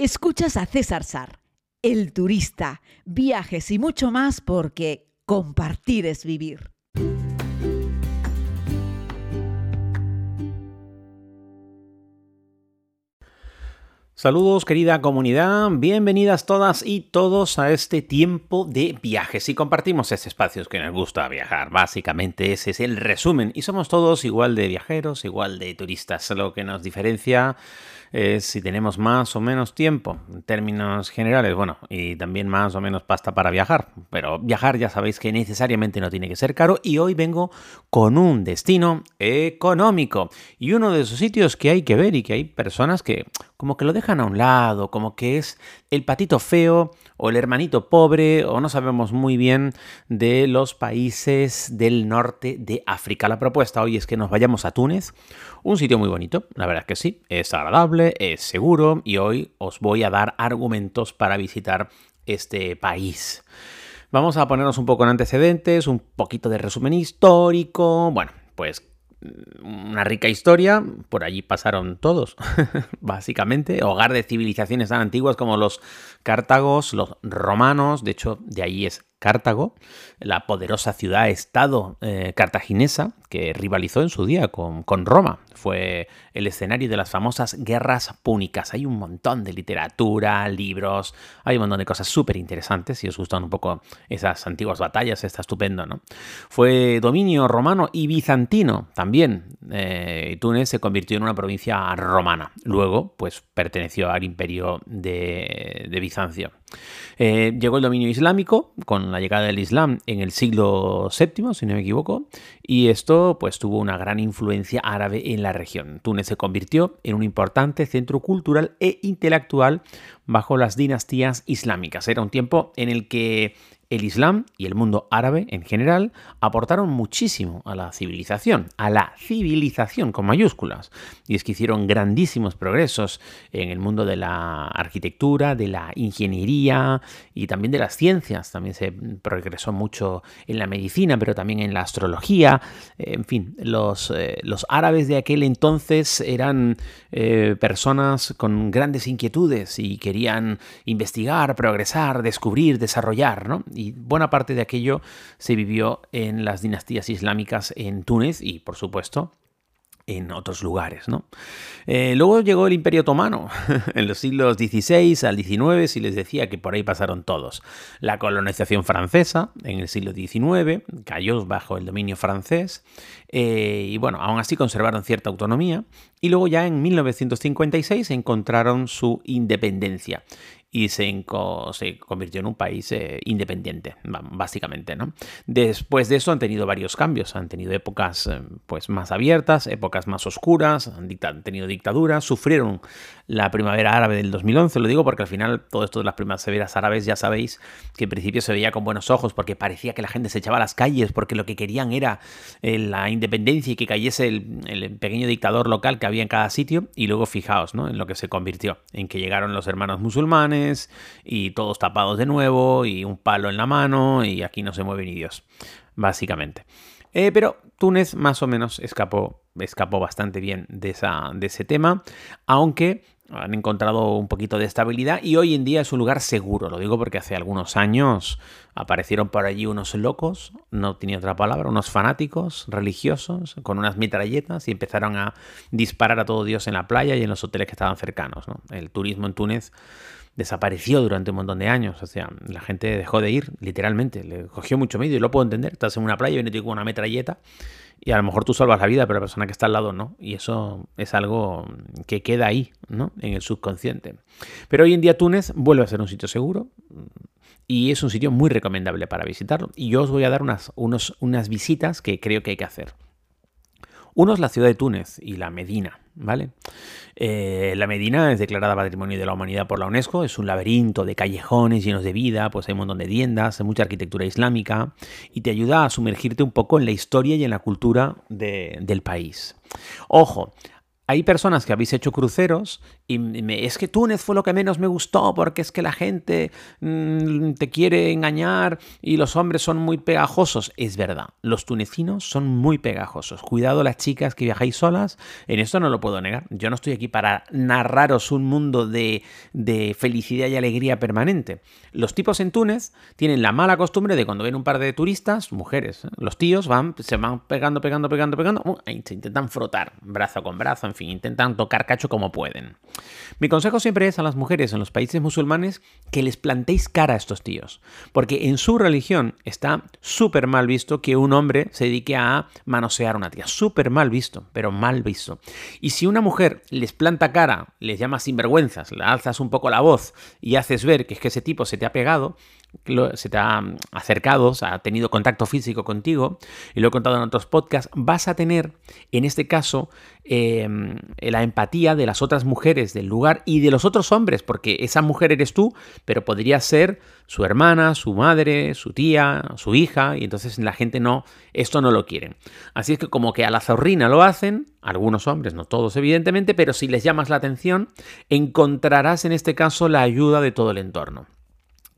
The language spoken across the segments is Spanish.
Escuchas a César Sar, el turista, viajes y mucho más porque compartir es vivir. Saludos querida comunidad, bienvenidas todas y todos a este tiempo de viajes. Y compartimos ese espacio que nos gusta viajar, básicamente ese es el resumen. Y somos todos igual de viajeros, igual de turistas, lo que nos diferencia es si tenemos más o menos tiempo, en términos generales, bueno, y también más o menos pasta para viajar. Pero viajar ya sabéis que necesariamente no tiene que ser caro y hoy vengo con un destino económico y uno de esos sitios que hay que ver y que hay personas que como que lo dejan a un lado, como que es el patito feo o el hermanito pobre o no sabemos muy bien de los países del norte de África. La propuesta hoy es que nos vayamos a Túnez, un sitio muy bonito, la verdad es que sí, es agradable, es seguro y hoy os voy a dar argumentos para visitar este país. Vamos a ponernos un poco en antecedentes, un poquito de resumen histórico. Bueno, pues una rica historia, por allí pasaron todos, básicamente, hogar de civilizaciones tan antiguas como los cártagos, los romanos, de hecho de ahí es Cartago, la poderosa ciudad-estado eh, cartaginesa que rivalizó en su día con, con, Roma. Fue el escenario de las famosas guerras púnicas. Hay un montón de literatura, libros, hay un montón de cosas súper interesantes. Si os gustan un poco esas antiguas batallas, está estupendo, ¿no? Fue dominio romano y bizantino también. Eh, Túnez se convirtió en una provincia romana. Luego, pues perteneció al imperio de, de Bizancio. Eh, llegó el dominio islámico con la llegada del Islam en el siglo VII, si no me equivoco, y esto pues tuvo una gran influencia árabe en la región. Túnez se convirtió en un importante centro cultural e intelectual bajo las dinastías islámicas. Era un tiempo en el que el Islam y el mundo árabe en general aportaron muchísimo a la civilización, a la civilización con mayúsculas. Y es que hicieron grandísimos progresos en el mundo de la arquitectura, de la ingeniería y también de las ciencias. También se progresó mucho en la medicina, pero también en la astrología. En fin, los, eh, los árabes de aquel entonces eran eh, personas con grandes inquietudes y querían investigar, progresar, descubrir, desarrollar, ¿no? Y buena parte de aquello se vivió en las dinastías islámicas en Túnez y, por supuesto, en otros lugares. ¿no? Eh, luego llegó el Imperio Otomano en los siglos XVI al XIX, si les decía que por ahí pasaron todos. La colonización francesa en el siglo XIX cayó bajo el dominio francés eh, y bueno, aún así conservaron cierta autonomía y luego ya en 1956 encontraron su independencia y se, convirtió en un país eh, independiente, básicamente. ¿no? Después de eso han tenido varios cambios, han tenido épocas eh, pues, más abiertas, épocas más oscuras, han, han, tenido dictaduras, sufrieron la primavera árabe del 2011, lo digo porque al final todo esto de las primaveras árabes ya sabéis que en principio se veía con buenos ojos porque parecía que la gente se echaba a las calles porque lo que querían era eh, la independencia y que cayese el, el, pequeño dictador local que había en cada sitio y luego fijaos ¿no? en lo que se convirtió, en que llegaron los hermanos musulmanes, y todos tapados de nuevo y un palo en la mano y aquí no se mueve ni Dios, básicamente. Eh, pero Túnez más o menos escapó, escapó bastante bien de, esa, de ese tema, aunque han encontrado un poquito de estabilidad y hoy en día es un lugar seguro. Lo digo porque hace algunos años aparecieron por allí unos locos, no tenía otra palabra, unos fanáticos religiosos con unas metralletas y empezaron a disparar a todo Dios en la playa y en los hoteles que estaban cercanos. El turismo en Túnez desapareció durante un montón de años. O sea, la gente dejó de ir, literalmente. Le cogió mucho miedo y lo puedo entender. Estás en una playa y viene con una metralleta y a lo mejor tú salvas la vida, pero la persona que está al lado no. Y eso es algo que queda ahí, ¿no? En el subconsciente. Pero hoy en día Túnez vuelve a ser un sitio seguro y es un sitio muy recomendable para visitarlo. Y yo os voy a dar unas, unas visitas que creo que hay que hacer. Uno es la ciudad de Túnez y la Medina, ¿vale? Eh, la Medina es declarada Patrimonio de la Humanidad por la UNESCO, es un laberinto de callejones llenos de vida, pues hay un montón de tiendas, hay mucha arquitectura islámica y te ayuda a sumergirte un poco en la historia y en la cultura del país. Ojo, hay personas que habéis hecho cruceros y es que Túnez fue lo que menos me gustó porque es que la gente mm, te quiere engañar y los hombres son muy pegajosos. Es verdad, los tunecinos son muy pegajosos. Cuidado las chicas que viajáis solas, en esto no lo puedo negar. Yo no estoy aquí para narraros un mundo de, de felicidad y alegría permanente. Los tipos en Túnez tienen la mala costumbre de cuando ven un par de turistas, mujeres, ¿eh? los tíos van, se van pegando, pegando, pegando, pegando, uh, se intentan frotar brazo con brazo, en fin, intentan tocar cacho como pueden. Mi consejo siempre es a las mujeres en los países musulmanes que les plantéis cara a estos tíos, porque en su religión está súper mal visto que un hombre se dedique a manosear a una tía, súper mal visto, pero mal visto. Y si una mujer les planta cara, les llama sinvergüenzas, le alzas un poco la voz y haces ver que es que ese tipo se te ha pegado, se te ha acercado, ha tenido contacto físico contigo, y lo he contado en otros podcasts, vas a tener, en este caso, em, la empatía de las otras mujeres del lugar y de los otros hombres, porque esa mujer eres tú, pero podría ser su hermana, su madre, su tía, su hija, y entonces la gente no, esto no lo quieren. Así es que como que a la zorrina lo hacen, algunos hombres, no todos evidentemente, pero si les llamas la atención, encontrarás en este caso la ayuda de todo el entorno.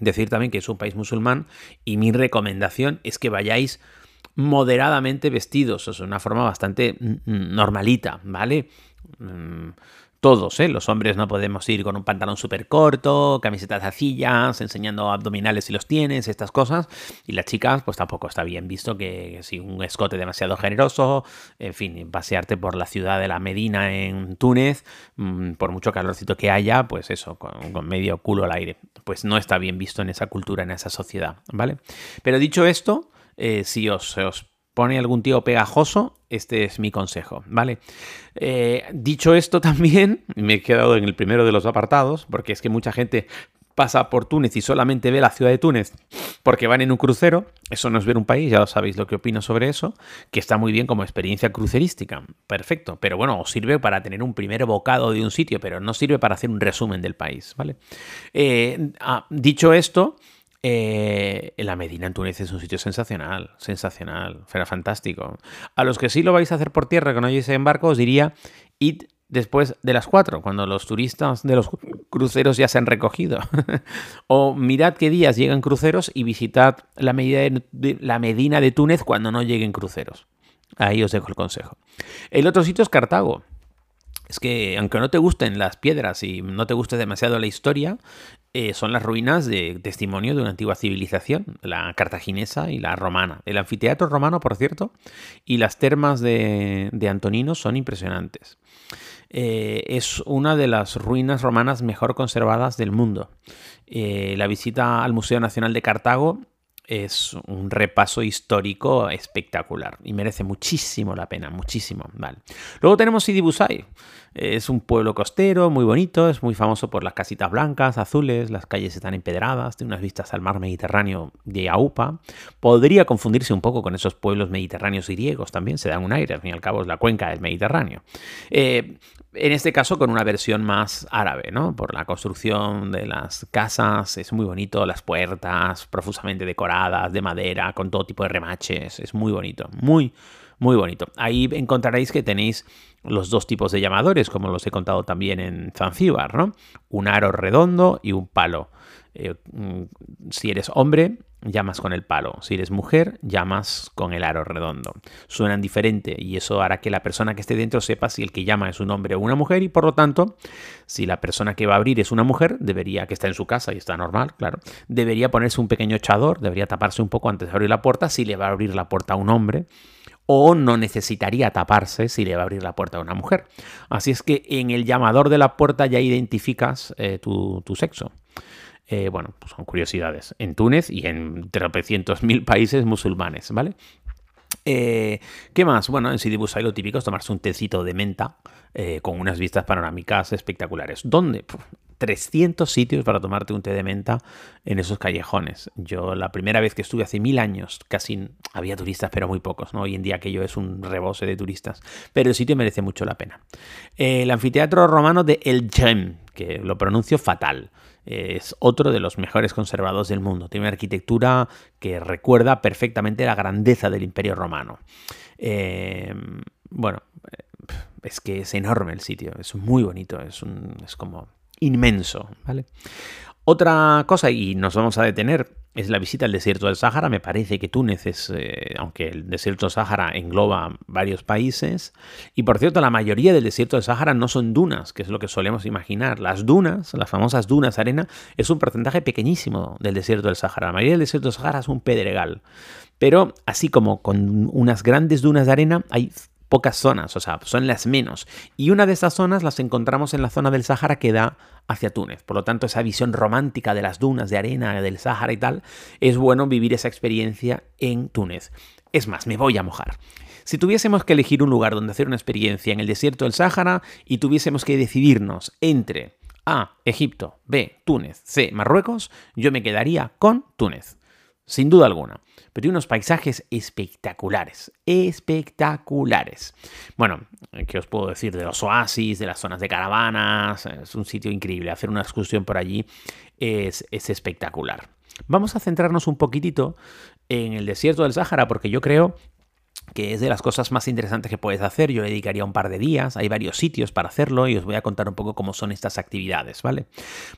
Decir también que es un país musulmán y mi recomendación es que vayáis moderadamente vestidos, o sea, una forma bastante mm, mm, normalita, ¿vale? Todos, ¿eh? Los hombres no podemos ir con un pantalón súper corto, camisetas acillas, enseñando abdominales si los tienes, estas cosas. Y las chicas, pues tampoco está bien visto que si un escote demasiado generoso, en fin, pasearte por la ciudad de la Medina en Túnez, mm, por mucho calorcito que haya, pues eso, con, medio culo al aire. Pues no está bien visto en esa cultura, en esa sociedad, ¿vale? Pero dicho esto, eh, si os pone algún tío pegajoso, este es mi consejo, ¿vale? Eh, dicho esto también, me he quedado en el primero de los apartados, porque es que mucha gente pasa por Túnez y solamente ve la ciudad de Túnez porque van en un crucero, eso no es ver un país, ya sabéis lo que opino sobre eso, que está muy bien como experiencia crucerística, perfecto, pero bueno, os sirve para tener un primer bocado de un sitio, pero no sirve para hacer un resumen del país, ¿vale? Eh, ah, dicho esto, eh, la Medina en Túnez es un sitio sensacional, sensacional, era fantástico. A los que sí lo vais a hacer por tierra, que no hayáis en barco, os diría, id después de las 4, cuando los turistas de los cruceros ya se han recogido. o mirad qué días llegan cruceros y visitad la Medina de Túnez cuando no lleguen cruceros. Ahí os dejo el consejo. El otro sitio es Cartago es que aunque no te gusten las piedras y no te guste demasiado la historia, eh, son las ruinas de testimonio de una antigua civilización, la cartaginesa y la romana. El anfiteatro romano, por cierto, y las termas de, Antonino son impresionantes. Eh, es una de las ruinas romanas mejor conservadas del mundo. Eh, la visita al Museo Nacional de Cartago es un repaso histórico espectacular y merece muchísimo la pena, muchísimo. Vale. Luego tenemos Sidi Busai. Es un pueblo costero muy bonito, es muy famoso por las casitas blancas, azules, las calles están empedradas, tiene unas vistas al mar Mediterráneo de Aupa. Podría confundirse un poco con esos pueblos mediterráneos y griegos también, se dan un aire, al fin y al cabo es la cuenca del Mediterráneo. Eh, en este caso con una versión más árabe, ¿no? Por la construcción de las casas, es muy bonito, las puertas profusamente decoradas de madera, con todo tipo de remaches, es muy bonito, muy, muy bonito. Ahí encontraréis que tenéis los dos tipos de llamadores, como los he contado también en Zanzíbar, ¿no? Un aro redondo y un palo. Eh, mm, si eres hombre, llamas con el palo. Si eres mujer, llamas con el aro redondo. Suenan diferente y eso hará que la persona que esté dentro sepa si el que llama es un hombre o una mujer y por lo tanto, si la persona que va a abrir es una mujer, debería, que está en su casa y está normal, claro, debería ponerse un pequeño echador, debería taparse un poco antes de abrir la puerta si le va a abrir la puerta a un hombre o no necesitaría taparse si le va a abrir la puerta a una mujer. Así es que en el llamador de la puerta ya identificas eh, tu, sexo. Eh, bueno, pues son curiosidades. En Túnez y en tropecientos mil países musulmanes, ¿vale? Eh, ¿Qué más? Bueno, en Sidi Busai lo típico es tomarse un tecito de menta con unas vistas panorámicas espectaculares. ¿Dónde? 300 sitios para tomarte un té de menta en esos callejones. Yo la primera vez que estuve hace mil años, casi había turistas, pero muy pocos. ¿no? Hoy en día aquello es un rebose de turistas. Pero el sitio merece mucho la pena. El anfiteatro romano de El Gem, que lo pronuncio fatal. Es otro de los mejores conservados del mundo. Tiene una arquitectura que recuerda perfectamente la grandeza del Imperio Romano. Eh, bueno, es que es enorme el sitio, es muy bonito, es, un, es como inmenso, ¿vale? Otra cosa, y nos vamos a detener, es la visita al desierto del Sáhara. Me parece que Túnez es, eh, aunque el desierto del Sáhara engloba varios países, y por cierto, la mayoría del desierto del Sáhara no son dunas, que es lo que solemos imaginar. Las dunas, las famosas dunas de arena, es un porcentaje pequeñísimo del desierto del Sáhara. La mayoría del desierto del Sáhara es un pedregal. Pero así como con unas grandes dunas de arena, hay pocas zonas, o sea, son las menos. Y una de esas zonas las encontramos en la zona del Sáhara que da hacia Túnez. Por lo tanto, esa visión romántica de las dunas de arena del Sáhara y tal, es bueno vivir esa experiencia en Túnez. Es más, me voy a mojar. Si tuviésemos que elegir un lugar donde hacer una experiencia en el desierto del Sáhara y tuviésemos que decidirnos entre A, Egipto, B, Túnez, C, Marruecos, yo me quedaría con Túnez sin duda alguna. Pero tiene unos paisajes espectaculares, espectaculares. Bueno, ¿qué os puedo decir de los oasis, de las zonas de caravanas? Es un sitio increíble. Hacer una excursión por allí es, es espectacular. Vamos a centrarnos un poquitito en el desierto del Sáhara porque yo creo que es de las cosas más interesantes que puedes hacer. Yo le dedicaría un par de días, hay varios sitios para hacerlo y os voy a contar un poco cómo son estas actividades, ¿vale?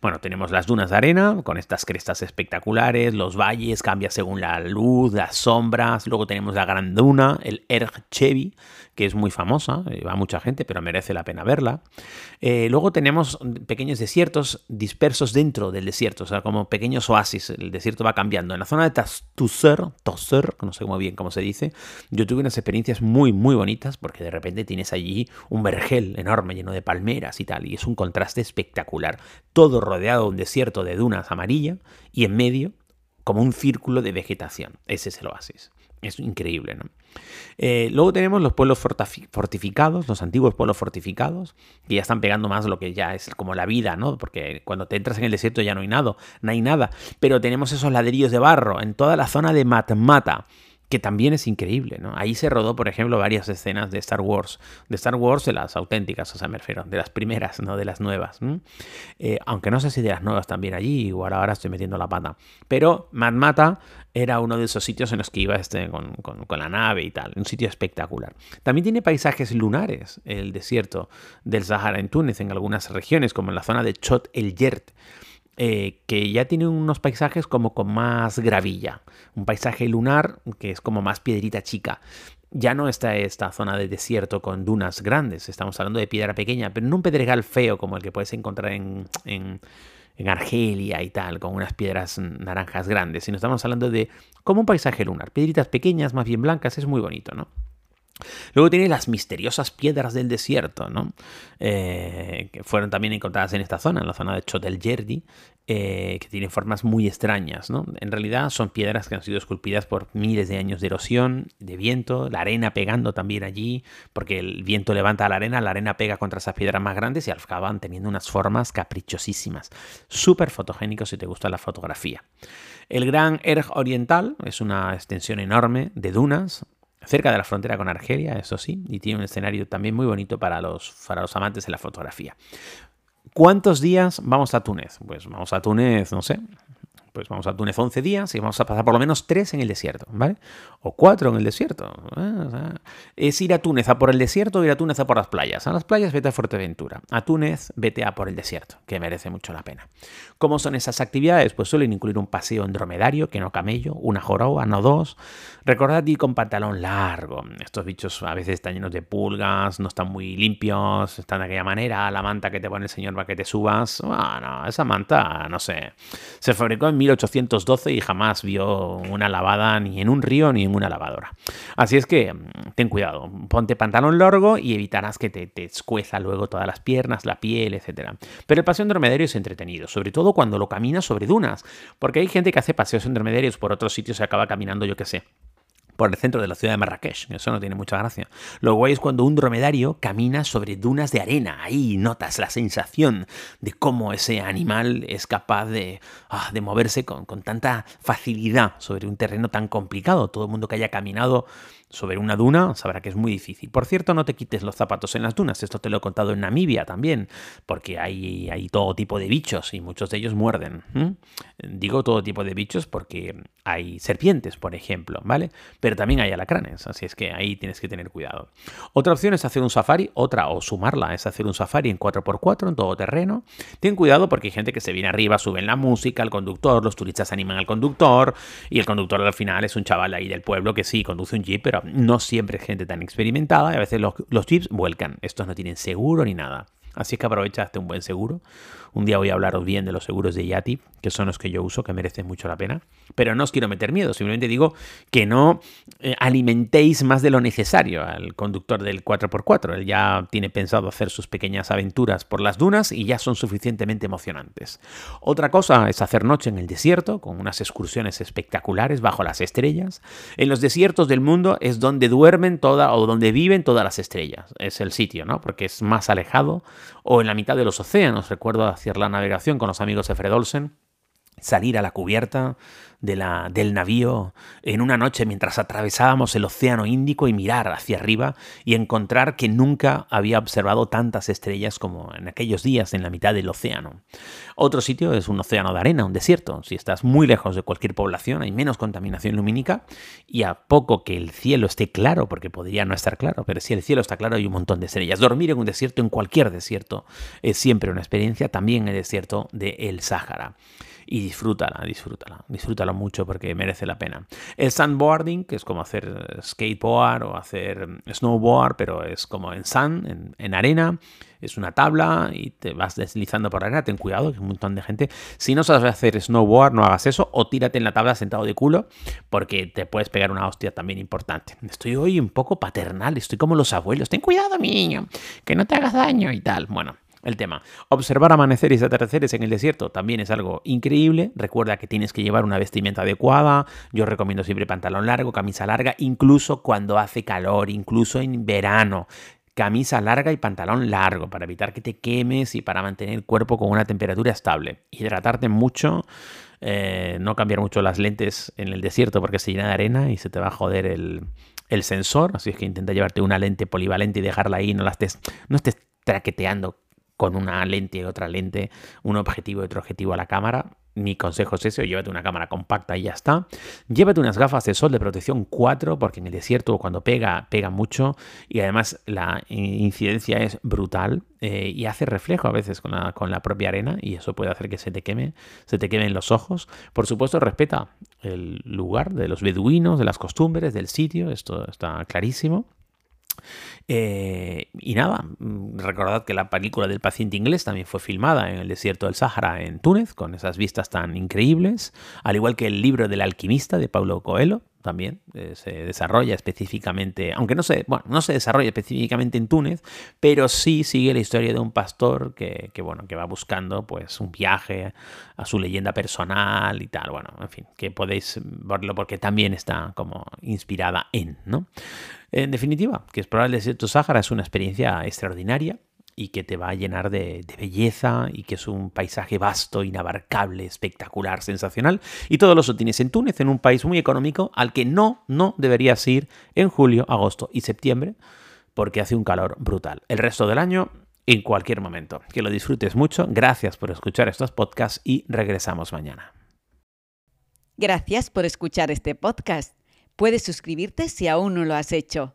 Bueno, tenemos las dunas de arena con estas crestas espectaculares, los valles cambia según la luz, las sombras, luego tenemos la gran duna, el Erg Chevi, que es muy famosa, eh, va mucha gente, pero merece la pena verla. Eh, luego tenemos pequeños desiertos dispersos dentro del desierto, o sea, como pequeños oasis, el desierto va cambiando. En la zona de Tasser, Tosser, no sé muy bien cómo se dice, yo tuve unas experiencias muy, muy bonitas porque de repente tienes allí un vergel enorme lleno de palmeras y tal, y es un contraste espectacular. Todo rodeado de un desierto de dunas amarilla y en medio como un círculo de vegetación. Ese es el oasis. Es increíble, ¿no? Eh, luego tenemos los pueblos fortificados, los antiguos pueblos fortificados, que ya están pegando más lo que ya es como la vida, ¿no? Porque cuando te entras en el desierto ya no hay nada, no hay nada. Pero tenemos esos ladrillos de barro en toda la zona de Matmata que también es increíble, ¿no? Ahí se rodó, por ejemplo, varias escenas de Star Wars, de Star Wars de las auténticas, o sea, me refiero, de las primeras, no de las nuevas. Eh, aunque no sé si de las nuevas también allí, igual ahora estoy metiendo la pata. Pero Matmata era uno de esos sitios en los que iba este, con, con, la nave y tal, un sitio espectacular. También tiene paisajes lunares, el desierto del Sahara en Túnez, en algunas regiones, como en la zona de Chot el Yert. Eh, que ya tiene unos paisajes como con más gravilla, un paisaje lunar que es como más piedrita chica. Ya no está esta zona de desierto con dunas grandes, estamos hablando de piedra pequeña, pero no un pedregal feo como el que puedes encontrar en, en, Argelia y tal, con unas piedras naranjas grandes, sino estamos hablando de como un paisaje lunar, piedritas pequeñas, más bien blancas, es muy bonito, ¿no? Luego tiene las misteriosas piedras del desierto, ¿no? Eh, que fueron también encontradas en esta zona, en la zona de Chotel Yerdi, eh, que tienen formas muy extrañas. ¿no? En realidad son piedras que han sido esculpidas por miles de años de erosión, de viento, la arena pegando también allí, porque el viento levanta la arena, la arena pega contra esas piedras más grandes y acaban teniendo unas formas caprichosísimas. Súper fotogénico si te gusta la fotografía. El Gran Erg Oriental es una extensión enorme de dunas, cerca de la frontera con Argelia, eso sí, y tiene un escenario también muy bonito para los, para los amantes de la fotografía. ¿Cuántos días vamos a Túnez? Pues vamos a Túnez, no sé, pues vamos a Túnez 11 días y vamos a pasar por lo menos 3 en el desierto, ¿vale? O 4 en el desierto. ¿eh? es ir a Túnez a por el desierto o ir a Túnez a por las playas. A las playas vete a Fuerteventura. A Túnez vete a por el desierto, que merece mucho la pena. ¿Cómo son esas actividades? Pues suelen incluir un paseo en dromedario, que no camello, una joroba, no dos. Recordad ir con pantalón largo. Estos bichos a veces están llenos de pulgas, no están muy limpios, están de aquella manera. La manta que te pone el señor para que te subas. Bueno, esa manta, no sé. Se fabricó en 1812 y jamás vio una lavada ni en un río ni en una lavadora. Así es que mm, ten cuidado, ponte pantalón largo y evitarás que te, te escueza luego todas las piernas, la piel, etc. Pero el paseo en dromedario es entretenido, sobre todo cuando lo caminas sobre dunas, porque hay gente que hace paseos en dromedarios por otros sitios y acaba caminando, yo qué sé, por el centro de la ciudad de Marrakech. Eso no tiene mucha gracia. Lo guay es cuando un dromedario camina sobre dunas de arena. Ahí notas la sensación de cómo ese animal es capaz de, ah, de moverse con, con, tanta facilidad sobre un terreno tan complicado. Todo el mundo que haya caminado sobre una duna, sabrá que es muy difícil. Por cierto, no te quites los zapatos en las dunas, esto te lo he contado en Namibia también, porque hay, hay todo tipo de bichos y muchos de ellos muerden. Digo todo tipo de bichos porque hay serpientes, por ejemplo, ¿vale? Pero también hay alacranes, así es que ahí tienes que tener cuidado. Otra opción es hacer un safari, otra o sumarla es hacer un safari en 4x4 en todo terreno. Ten cuidado porque hay gente que se viene arriba, suben la música, el conductor, los turistas animan al conductor y el conductor al final es un chaval ahí del pueblo que sí conduce un jeep, pero no siempre es gente tan experimentada y a veces los, los jeeps vuelcan. Estos no tienen seguro ni nada. Así es que aprovechaste un buen seguro. Un día voy a hablaros bien de los seguros de Yati, que son los que yo uso, que merecen mucho la pena. Pero no os quiero meter miedo, simplemente digo que no eh, alimentéis más de lo necesario al conductor del 4x4. Él ya tiene pensado hacer sus pequeñas aventuras por las dunas y ya son suficientemente emocionantes. Otra cosa es hacer noche en el desierto, con unas excursiones espectaculares bajo las estrellas. En los desiertos del mundo es donde duermen todas o donde viven todas las estrellas. Es el sitio, ¿no? Porque es más alejado o en la mitad de los océanos. Recuerdo hacer la navegación con los amigos de Fred Olsen, salir a la cubierta de la, del navío en una noche mientras atravesábamos el Océano Índico y mirar hacia arriba y encontrar que nunca había observado tantas estrellas como en aquellos días en la mitad del océano. Otro sitio es un océano de arena, un desierto. Si estás muy lejos de cualquier población hay menos contaminación lumínica y a poco que el cielo esté claro, porque podría no estar claro, pero si el cielo está claro hay un montón de estrellas. Dormir en un desierto, en cualquier desierto, es siempre una experiencia, también el desierto del el Sáhara y disfrútala, disfrútala, disfrútala mucho porque merece la pena. El sandboarding, que es como hacer skateboard o hacer snowboard, pero es como en sand, en, arena, es una tabla y te vas deslizando por arena, ten cuidado, que un montón de gente. Si no sabes hacer snowboard, no hagas eso, o tírate en la tabla sentado de culo, porque te puedes pegar una hostia también importante. Estoy hoy un poco paternal, estoy como los abuelos, ten cuidado, mi niño, que no te hagas daño y tal. Bueno, el tema. Observar amaneceres y atardeceres en el desierto también es algo increíble. Recuerda que tienes que llevar una vestimenta adecuada. Yo recomiendo siempre pantalón largo, camisa larga, incluso cuando hace calor, incluso en verano. Camisa larga y pantalón largo para evitar que te quemes y para mantener el cuerpo con una temperatura estable. Hidratarte mucho. Eh, no cambiar mucho las lentes en el desierto porque se llena de arena y se te va a joder el, el sensor. Así es que intenta llevarte una lente polivalente y dejarla ahí. No la estés, no estés traqueteando con una lente y otra lente, un objetivo y otro objetivo a la cámara. Mi consejo es ese, llévate una cámara compacta y ya está. Llévate unas gafas de sol de protección 4, porque en el desierto cuando pega, pega mucho y además la incidencia es brutal eh, y hace reflejo a veces con la, con la propia arena y eso puede hacer que se te queme, se te quemen los ojos. Por supuesto, respeta el lugar de los beduinos, de las costumbres, del sitio, esto está clarísimo. Eh, y nada, mm, recordad que la película del paciente inglés también fue filmada en el desierto del Sáhara, en Túnez, con esas vistas tan increíbles, al igual que el libro del alquimista de Paulo Coelho, también eh, se desarrolla específicamente, aunque no se, bueno, no se desarrolla específicamente en Túnez, pero sí sigue la historia de un pastor que, bueno, que va buscando pues un viaje a su leyenda personal y tal, bueno, en fin, que podéis verlo porque también está como inspirada en, ¿no? En definitiva, que explorar el desierto Sáhara es una experiencia extraordinaria y que te va a llenar de, belleza y que es un paisaje vasto, inabarcable, espectacular, sensacional. Y todo eso tienes en Túnez, en un país muy económico al que no, no deberías ir en julio, agosto y septiembre porque hace un calor brutal. El resto del año, en cualquier momento. Que lo disfrutes mucho. Gracias por escuchar estos podcasts y regresamos mañana. Gracias por escuchar este podcast. Puedes suscribirte si aún no lo has hecho